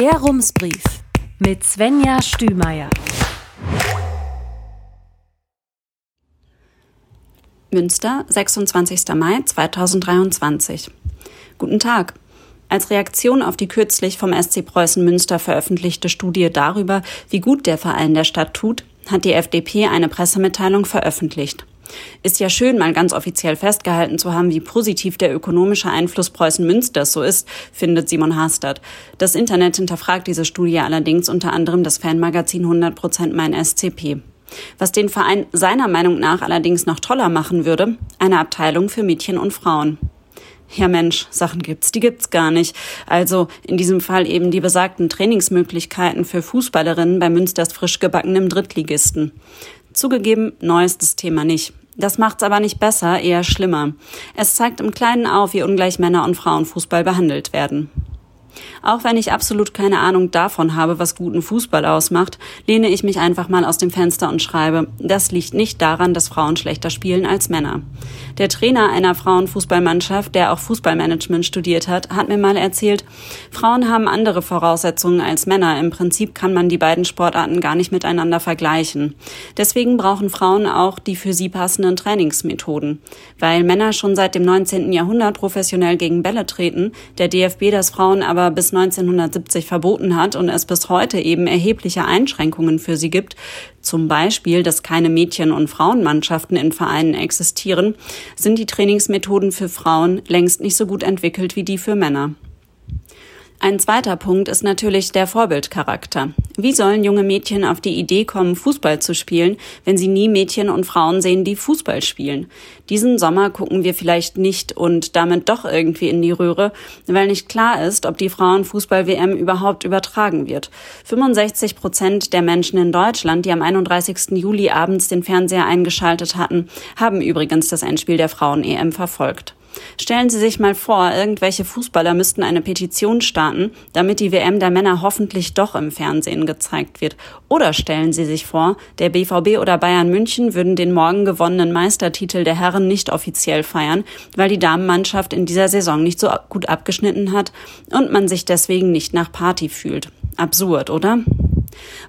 Der Rumsbrief mit Svenja Stümeier. Münster, 26. Mai 2023. Guten Tag. Als Reaktion auf die kürzlich vom SC Preußen Münster veröffentlichte Studie darüber, wie gut der Verein der Stadt tut, hat die FDP eine Pressemitteilung veröffentlicht. Ist ja schön, mal ganz offiziell festgehalten zu haben, wie positiv der ökonomische Einfluss Preußen-Münsters so ist, findet Simon Hastert. Das Internet hinterfragt diese Studie allerdings unter anderem das Fanmagazin 100% mein SCP. Was den Verein seiner Meinung nach allerdings noch toller machen würde, eine Abteilung für Mädchen und Frauen. Ja Mensch, Sachen gibt's, die gibt's gar nicht. Also in diesem Fall eben die besagten Trainingsmöglichkeiten für Fußballerinnen bei Münsters frisch gebackenem Drittligisten. Zugegeben, neu ist das Thema nicht. Das macht's aber nicht besser, eher schlimmer. Es zeigt im Kleinen auf, wie ungleich Männer- und Frauenfußball behandelt werden. Auch wenn ich absolut keine Ahnung davon habe, was guten Fußball ausmacht, lehne ich mich einfach mal aus dem Fenster und schreibe, das liegt nicht daran, dass Frauen schlechter spielen als Männer. Der Trainer einer Frauenfußballmannschaft, der auch Fußballmanagement studiert hat, hat mir mal erzählt, Frauen haben andere Voraussetzungen als Männer. Im Prinzip kann man die beiden Sportarten gar nicht miteinander vergleichen. Deswegen brauchen Frauen auch die für sie passenden Trainingsmethoden. Weil Männer schon seit dem 19. Jahrhundert professionell gegen Bälle treten, der DFB das Frauen aber aber bis 1970 verboten hat und es bis heute eben erhebliche Einschränkungen für sie gibt, zum Beispiel, dass keine Mädchen- und Frauenmannschaften in Vereinen existieren, sind die Trainingsmethoden für Frauen längst nicht so gut entwickelt wie die für Männer. Ein zweiter Punkt ist natürlich der Vorbildcharakter. Wie sollen junge Mädchen auf die Idee kommen, Fußball zu spielen, wenn sie nie Mädchen und Frauen sehen, die Fußball spielen? Diesen Sommer gucken wir vielleicht nicht und damit doch irgendwie in die Röhre, weil nicht klar ist, ob die Frauenfußball-WM überhaupt übertragen wird. 65 Prozent der Menschen in Deutschland, die am 31. Juli abends den Fernseher eingeschaltet hatten, haben übrigens das Endspiel der Frauen-EM verfolgt. Stellen Sie sich mal vor, irgendwelche Fußballer müssten eine Petition starten, damit die WM der Männer hoffentlich doch im Fernsehen gezeigt wird. Oder stellen Sie sich vor, der BVB oder Bayern München würden den morgen gewonnenen Meistertitel der Herren nicht offiziell feiern, weil die Damenmannschaft in dieser Saison nicht so gut abgeschnitten hat und man sich deswegen nicht nach Party fühlt. Absurd, oder?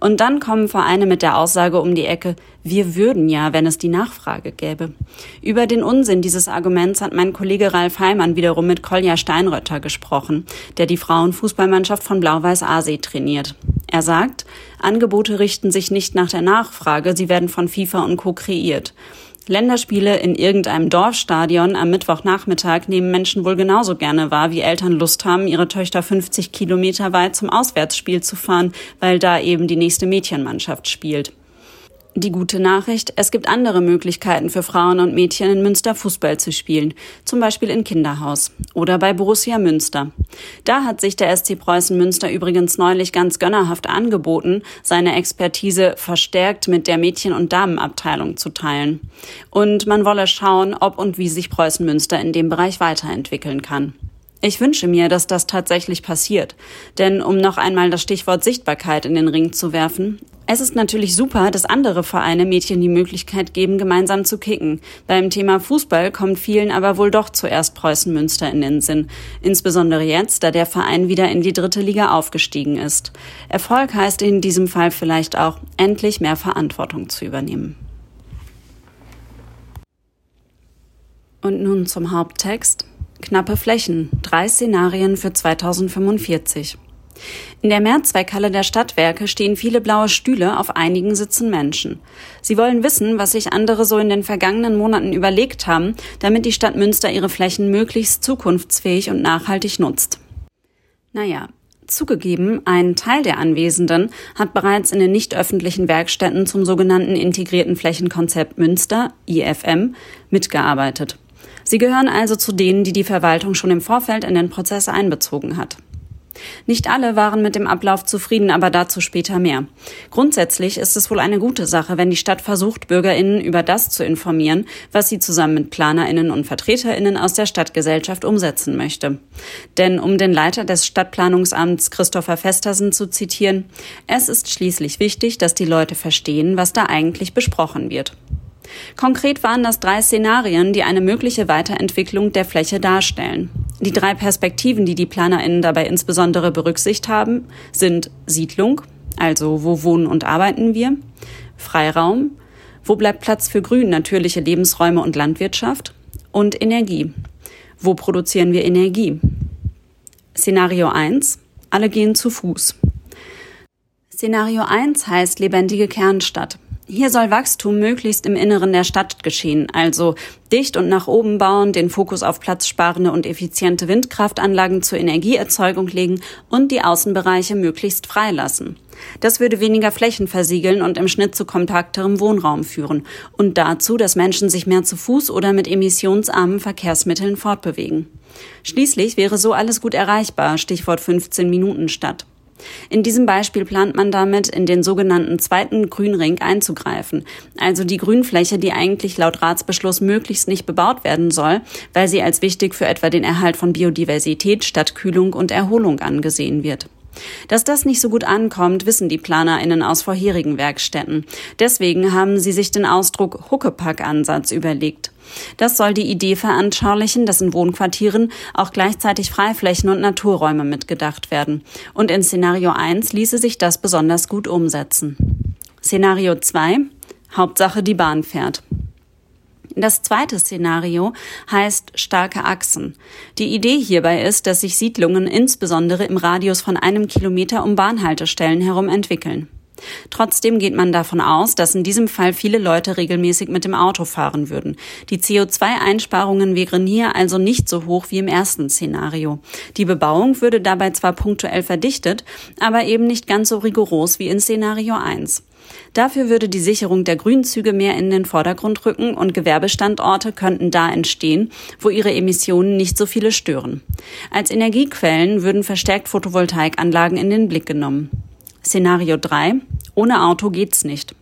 Und dann kommen Vereine mit der Aussage um die Ecke, wir würden ja, wenn es die Nachfrage gäbe. Über den Unsinn dieses Arguments hat mein Kollege Ralf Heimann wiederum mit Kolja Steinrötter gesprochen, der die Frauenfußballmannschaft von Blau-Weiß Aasee trainiert. Er sagt, Angebote richten sich nicht nach der Nachfrage, sie werden von FIFA und Co. kreiert. Länderspiele in irgendeinem Dorfstadion am Mittwochnachmittag nehmen Menschen wohl genauso gerne wahr, wie Eltern Lust haben, ihre Töchter 50 Kilometer weit zum Auswärtsspiel zu fahren, weil da eben die nächste Mädchenmannschaft spielt. Die gute Nachricht, es gibt andere Möglichkeiten für Frauen und Mädchen in Münster Fußball zu spielen, zum Beispiel in Kinderhaus oder bei Borussia Münster. Da hat sich der SC Preußen Münster übrigens neulich ganz gönnerhaft angeboten, seine Expertise verstärkt mit der Mädchen- und Damenabteilung zu teilen. Und man wolle schauen, ob und wie sich Preußen Münster in dem Bereich weiterentwickeln kann. Ich wünsche mir, dass das tatsächlich passiert. Denn um noch einmal das Stichwort Sichtbarkeit in den Ring zu werfen, es ist natürlich super, dass andere Vereine Mädchen die Möglichkeit geben, gemeinsam zu kicken. Beim Thema Fußball kommt vielen aber wohl doch zuerst Preußen Münster in den Sinn. Insbesondere jetzt, da der Verein wieder in die dritte Liga aufgestiegen ist. Erfolg heißt in diesem Fall vielleicht auch, endlich mehr Verantwortung zu übernehmen. Und nun zum Haupttext. Knappe Flächen. Drei Szenarien für 2045. In der Mehrzweckhalle der Stadtwerke stehen viele blaue Stühle, auf einigen sitzen Menschen. Sie wollen wissen, was sich andere so in den vergangenen Monaten überlegt haben, damit die Stadt Münster ihre Flächen möglichst zukunftsfähig und nachhaltig nutzt. Naja, Zugegeben, ein Teil der Anwesenden hat bereits in den nicht öffentlichen Werkstätten zum sogenannten integrierten Flächenkonzept Münster, IFM, mitgearbeitet. Sie gehören also zu denen, die die Verwaltung schon im Vorfeld in den Prozess einbezogen hat. Nicht alle waren mit dem Ablauf zufrieden, aber dazu später mehr. Grundsätzlich ist es wohl eine gute Sache, wenn die Stadt versucht, Bürgerinnen über das zu informieren, was sie zusammen mit Planerinnen und Vertreterinnen aus der Stadtgesellschaft umsetzen möchte. Denn um den Leiter des Stadtplanungsamts Christopher Festersen zu zitieren, es ist schließlich wichtig, dass die Leute verstehen, was da eigentlich besprochen wird. Konkret waren das drei Szenarien, die eine mögliche Weiterentwicklung der Fläche darstellen. Die drei Perspektiven, die die PlanerInnen dabei insbesondere berücksichtigt haben, sind Siedlung, also wo wohnen und arbeiten wir, Freiraum, wo bleibt Platz für Grün, natürliche Lebensräume und Landwirtschaft und Energie, wo produzieren wir Energie. Szenario 1, alle gehen zu Fuß. Szenario 1 heißt lebendige Kernstadt. Hier soll Wachstum möglichst im Inneren der Stadt geschehen, also dicht und nach oben bauen, den Fokus auf platzsparende und effiziente Windkraftanlagen zur Energieerzeugung legen und die Außenbereiche möglichst freilassen. Das würde weniger Flächen versiegeln und im Schnitt zu kompakterem Wohnraum führen und dazu, dass Menschen sich mehr zu Fuß oder mit emissionsarmen Verkehrsmitteln fortbewegen. Schließlich wäre so alles gut erreichbar, Stichwort 15 Minuten Stadt. In diesem Beispiel plant man damit, in den sogenannten zweiten Grünring einzugreifen, also die Grünfläche, die eigentlich laut Ratsbeschluss möglichst nicht bebaut werden soll, weil sie als wichtig für etwa den Erhalt von Biodiversität, Stadtkühlung und Erholung angesehen wird. Dass das nicht so gut ankommt, wissen die PlanerInnen aus vorherigen Werkstätten. Deswegen haben sie sich den Ausdruck Huckepack-Ansatz überlegt. Das soll die Idee veranschaulichen, dass in Wohnquartieren auch gleichzeitig Freiflächen und Naturräume mitgedacht werden. Und in Szenario 1 ließe sich das besonders gut umsetzen. Szenario 2 Hauptsache die Bahn fährt. Das zweite Szenario heißt starke Achsen. Die Idee hierbei ist, dass sich Siedlungen insbesondere im Radius von einem Kilometer um Bahnhaltestellen herum entwickeln. Trotzdem geht man davon aus, dass in diesem Fall viele Leute regelmäßig mit dem Auto fahren würden. Die CO2-Einsparungen wären hier also nicht so hoch wie im ersten Szenario. Die Bebauung würde dabei zwar punktuell verdichtet, aber eben nicht ganz so rigoros wie in Szenario 1. Dafür würde die Sicherung der Grünzüge mehr in den Vordergrund rücken und Gewerbestandorte könnten da entstehen, wo ihre Emissionen nicht so viele stören. Als Energiequellen würden verstärkt Photovoltaikanlagen in den Blick genommen. Szenario 3. Ohne Auto geht's nicht.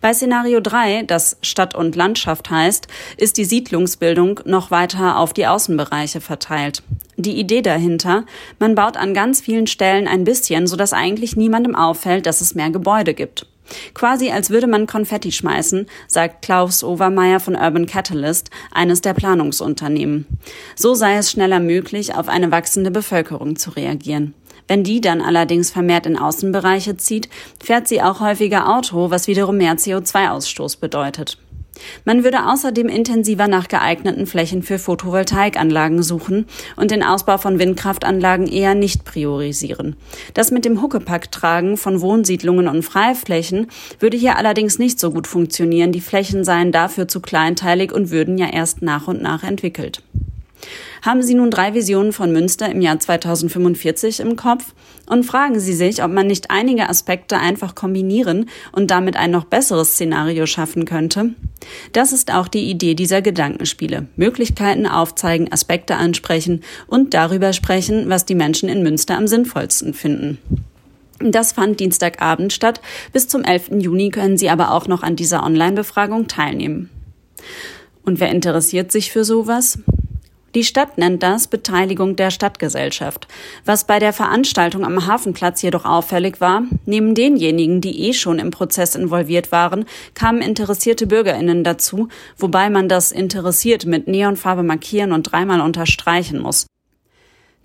Bei Szenario 3, das Stadt und Landschaft heißt, ist die Siedlungsbildung noch weiter auf die Außenbereiche verteilt. Die Idee dahinter, man baut an ganz vielen Stellen ein bisschen, sodass eigentlich niemandem auffällt, dass es mehr Gebäude gibt. Quasi als würde man Konfetti schmeißen, sagt Klaus Overmeier von Urban Catalyst, eines der Planungsunternehmen. So sei es schneller möglich, auf eine wachsende Bevölkerung zu reagieren. Wenn die dann allerdings vermehrt in Außenbereiche zieht, fährt sie auch häufiger Auto, was wiederum mehr CO2-Ausstoß bedeutet. Man würde außerdem intensiver nach geeigneten Flächen für Photovoltaikanlagen suchen und den Ausbau von Windkraftanlagen eher nicht priorisieren. Das mit dem Huckepack-Tragen von Wohnsiedlungen und Freiflächen würde hier allerdings nicht so gut funktionieren. Die Flächen seien dafür zu kleinteilig und würden ja erst nach und nach entwickelt. Haben Sie nun drei Visionen von Münster im Jahr 2045 im Kopf? Und fragen Sie sich, ob man nicht einige Aspekte einfach kombinieren und damit ein noch besseres Szenario schaffen könnte? Das ist auch die Idee dieser Gedankenspiele. Möglichkeiten aufzeigen, Aspekte ansprechen und darüber sprechen, was die Menschen in Münster am sinnvollsten finden. Das fand Dienstagabend statt. Bis zum 11. Juni können Sie aber auch noch an dieser Online-Befragung teilnehmen. Und wer interessiert sich für sowas? Die Stadt nennt das Beteiligung der Stadtgesellschaft. Was bei der Veranstaltung am Hafenplatz jedoch auffällig war, neben denjenigen, die eh schon im Prozess involviert waren, kamen interessierte Bürgerinnen dazu, wobei man das interessiert mit Neonfarbe markieren und dreimal unterstreichen muss.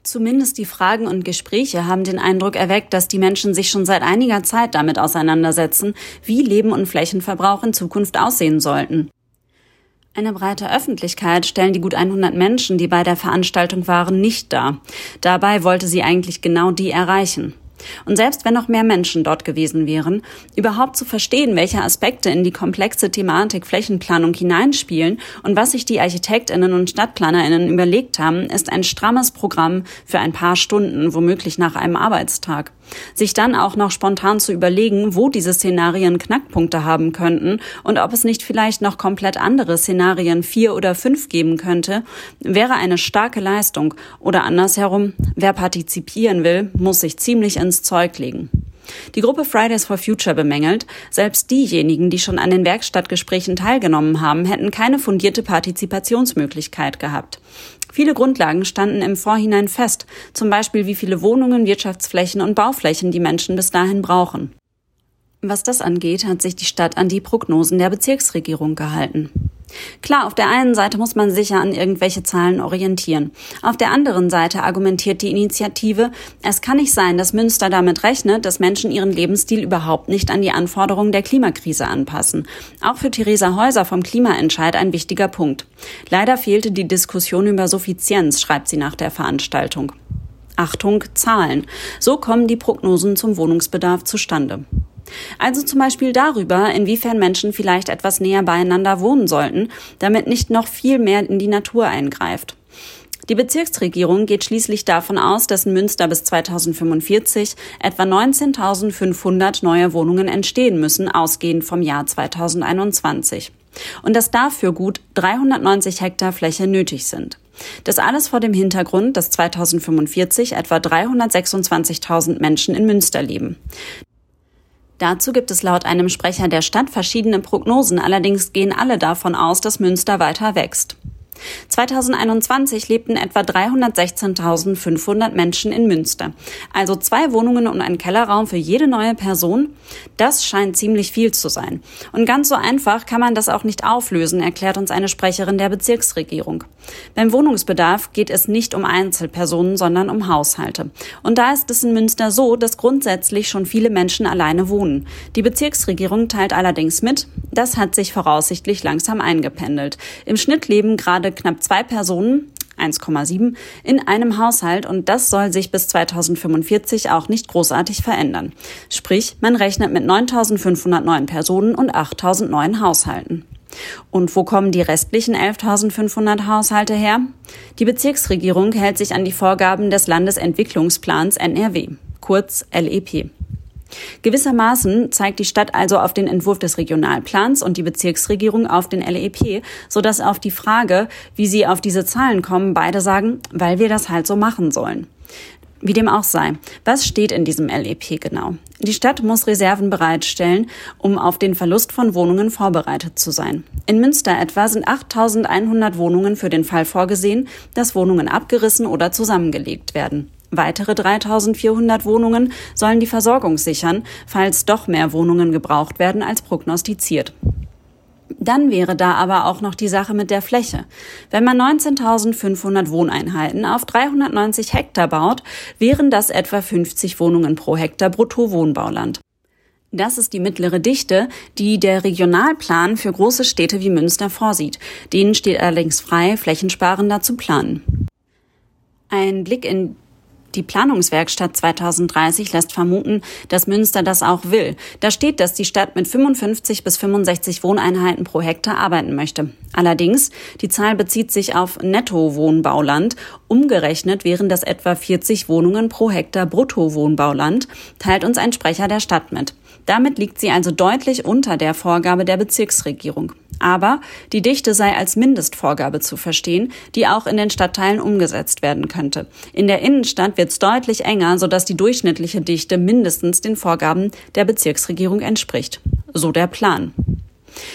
Zumindest die Fragen und Gespräche haben den Eindruck erweckt, dass die Menschen sich schon seit einiger Zeit damit auseinandersetzen, wie Leben und Flächenverbrauch in Zukunft aussehen sollten. Eine breite Öffentlichkeit stellen die gut 100 Menschen, die bei der Veranstaltung waren, nicht dar. Dabei wollte sie eigentlich genau die erreichen. Und selbst wenn noch mehr Menschen dort gewesen wären, überhaupt zu verstehen, welche Aspekte in die komplexe Thematik Flächenplanung hineinspielen und was sich die Architektinnen und Stadtplanerinnen überlegt haben, ist ein strammes Programm für ein paar Stunden, womöglich nach einem Arbeitstag. Sich dann auch noch spontan zu überlegen, wo diese Szenarien Knackpunkte haben könnten und ob es nicht vielleicht noch komplett andere Szenarien vier oder fünf geben könnte, wäre eine starke Leistung. Oder andersherum, wer partizipieren will, muss sich ziemlich ins Zeug legen. Die Gruppe Fridays for Future bemängelt, selbst diejenigen, die schon an den Werkstattgesprächen teilgenommen haben, hätten keine fundierte Partizipationsmöglichkeit gehabt. Viele Grundlagen standen im Vorhinein fest, zum Beispiel wie viele Wohnungen, Wirtschaftsflächen und Bauflächen die Menschen bis dahin brauchen. Was das angeht, hat sich die Stadt an die Prognosen der Bezirksregierung gehalten. Klar, auf der einen Seite muss man sich ja an irgendwelche Zahlen orientieren. Auf der anderen Seite argumentiert die Initiative, es kann nicht sein, dass Münster damit rechnet, dass Menschen ihren Lebensstil überhaupt nicht an die Anforderungen der Klimakrise anpassen. Auch für Theresa Häuser vom Klimaentscheid ein wichtiger Punkt. Leider fehlte die Diskussion über Suffizienz, schreibt sie nach der Veranstaltung. Achtung, Zahlen. So kommen die Prognosen zum Wohnungsbedarf zustande. Also zum Beispiel darüber, inwiefern Menschen vielleicht etwas näher beieinander wohnen sollten, damit nicht noch viel mehr in die Natur eingreift. Die Bezirksregierung geht schließlich davon aus, dass in Münster bis 2045 etwa 19.500 neue Wohnungen entstehen müssen, ausgehend vom Jahr 2021. Und dass dafür gut 390 Hektar Fläche nötig sind. Das alles vor dem Hintergrund, dass 2045 etwa 326.000 Menschen in Münster leben. Dazu gibt es laut einem Sprecher der Stadt verschiedene Prognosen, allerdings gehen alle davon aus, dass Münster weiter wächst. 2021 lebten etwa 316.500 Menschen in Münster. Also zwei Wohnungen und ein Kellerraum für jede neue Person. Das scheint ziemlich viel zu sein. Und ganz so einfach kann man das auch nicht auflösen, erklärt uns eine Sprecherin der Bezirksregierung. Beim Wohnungsbedarf geht es nicht um Einzelpersonen, sondern um Haushalte. Und da ist es in Münster so, dass grundsätzlich schon viele Menschen alleine wohnen. Die Bezirksregierung teilt allerdings mit, das hat sich voraussichtlich langsam eingependelt. Im Schnitt leben gerade gerade knapp zwei Personen 1,7 in einem Haushalt und das soll sich bis 2045 auch nicht großartig verändern. Sprich, man rechnet mit 9.500 neuen Personen und 8.000 neuen Haushalten. Und wo kommen die restlichen 11.500 Haushalte her? Die Bezirksregierung hält sich an die Vorgaben des Landesentwicklungsplans NRW, kurz LEP. Gewissermaßen zeigt die Stadt also auf den Entwurf des Regionalplans und die Bezirksregierung auf den LEP, sodass auf die Frage, wie sie auf diese Zahlen kommen, beide sagen, weil wir das halt so machen sollen. Wie dem auch sei. Was steht in diesem LEP genau? Die Stadt muss Reserven bereitstellen, um auf den Verlust von Wohnungen vorbereitet zu sein. In Münster etwa sind 8100 Wohnungen für den Fall vorgesehen, dass Wohnungen abgerissen oder zusammengelegt werden. Weitere 3400 Wohnungen sollen die Versorgung sichern, falls doch mehr Wohnungen gebraucht werden als prognostiziert. Dann wäre da aber auch noch die Sache mit der Fläche. Wenn man 19.500 Wohneinheiten auf 390 Hektar baut, wären das etwa 50 Wohnungen pro Hektar Bruttowohnbauland. Das ist die mittlere Dichte, die der Regionalplan für große Städte wie Münster vorsieht. Denen steht allerdings frei, flächensparender zu planen. Ein Blick in die Planungswerkstatt 2030 lässt vermuten, dass Münster das auch will. Da steht, dass die Stadt mit 55 bis 65 Wohneinheiten pro Hektar arbeiten möchte. Allerdings, die Zahl bezieht sich auf Netto-Wohnbauland. Umgerechnet wären das etwa 40 Wohnungen pro Hektar Brutto-Wohnbauland, teilt uns ein Sprecher der Stadt mit. Damit liegt sie also deutlich unter der Vorgabe der Bezirksregierung. Aber die Dichte sei als Mindestvorgabe zu verstehen, die auch in den Stadtteilen umgesetzt werden könnte. In der Innenstadt wird es deutlich enger, sodass die durchschnittliche Dichte mindestens den Vorgaben der Bezirksregierung entspricht. So der Plan.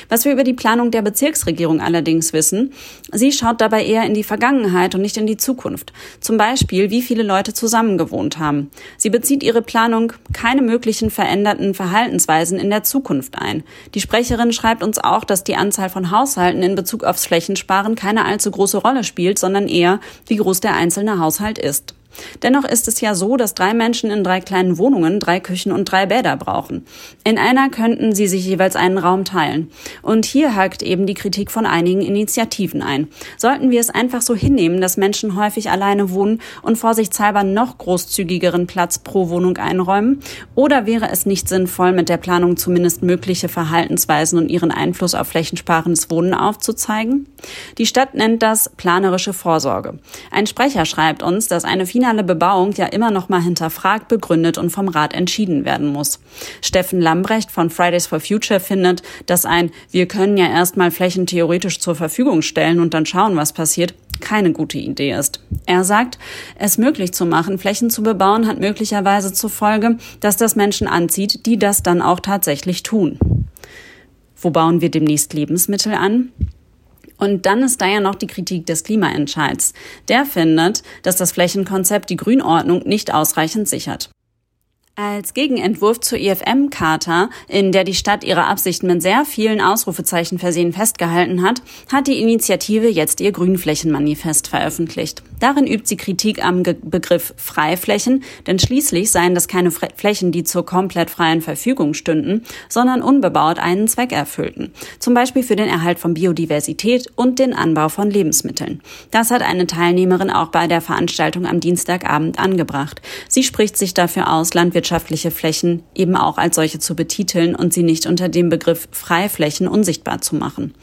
Was wir über die Planung der Bezirksregierung allerdings wissen, sie schaut dabei eher in die Vergangenheit und nicht in die Zukunft. Zum Beispiel, wie viele Leute zusammengewohnt haben. Sie bezieht ihre Planung keine möglichen veränderten Verhaltensweisen in der Zukunft ein. Die Sprecherin schreibt uns auch, dass die Anzahl von Haushalten in Bezug aufs Flächensparen keine allzu große Rolle spielt, sondern eher, wie groß der einzelne Haushalt ist. Dennoch ist es ja so, dass drei Menschen in drei kleinen Wohnungen drei Küchen und drei Bäder brauchen. In einer könnten sie sich jeweils einen Raum teilen. Und hier hakt eben die Kritik von einigen Initiativen ein. Sollten wir es einfach so hinnehmen, dass Menschen häufig alleine wohnen und vorsichtshalber noch großzügigeren Platz pro Wohnung einräumen? Oder wäre es nicht sinnvoll, mit der Planung zumindest mögliche Verhaltensweisen und ihren Einfluss auf flächensparendes Wohnen aufzuzeigen? Die Stadt nennt das planerische Vorsorge. Ein Sprecher schreibt uns, dass eine finale Bebauung ja immer noch mal hinterfragt, begründet und vom Rat entschieden werden muss. Steffen Lambrecht von Fridays for Future findet, dass ein Wir können ja erstmal Flächen theoretisch zur Verfügung stellen und dann schauen, was passiert, keine gute Idee ist. Er sagt, es möglich zu machen, Flächen zu bebauen, hat möglicherweise zur Folge, dass das Menschen anzieht, die das dann auch tatsächlich tun. Wo bauen wir demnächst Lebensmittel an? Und dann ist da ja noch die Kritik des Klimaentscheids. Der findet, dass das Flächenkonzept die Grünordnung nicht ausreichend sichert. Als Gegenentwurf zur IFM-Charta, in der die Stadt ihre Absichten mit sehr vielen Ausrufezeichen versehen festgehalten hat, hat die Initiative jetzt ihr Grünflächenmanifest veröffentlicht. Darin übt sie Kritik am Ge Begriff Freiflächen, denn schließlich seien das keine Fre Flächen, die zur komplett freien Verfügung stünden, sondern unbebaut einen Zweck erfüllten. Zum Beispiel für den Erhalt von Biodiversität und den Anbau von Lebensmitteln. Das hat eine Teilnehmerin auch bei der Veranstaltung am Dienstagabend angebracht. Sie spricht sich dafür aus, Landwirtschaft landwirtschaftliche Flächen eben auch als solche zu betiteln und sie nicht unter dem Begriff Freiflächen unsichtbar zu machen.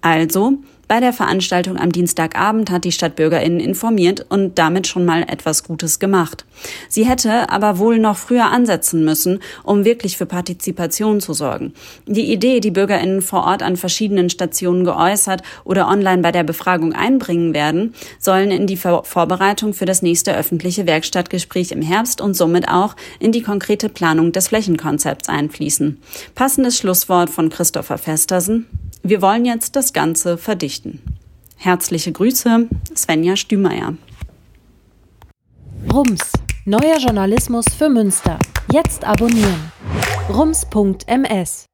Also, bei der Veranstaltung am Dienstagabend hat die Stadt BürgerInnen informiert und damit schon mal etwas Gutes gemacht. Sie hätte aber wohl noch früher ansetzen müssen, um wirklich für Partizipation zu sorgen. Die Idee, die BürgerInnen vor Ort an verschiedenen Stationen geäußert oder online bei der Befragung einbringen werden, sollen in die Vorbereitung für das nächste öffentliche Werkstattgespräch im Herbst und somit auch in die konkrete Planung des Flächenkonzepts einfließen. Passendes Schlusswort von Christopher Festersen. Wir wollen jetzt das Ganze verdichten. Herzliche Grüße, Svenja Stümeier. Rums, neuer Journalismus für Münster. Jetzt abonnieren. rums.ms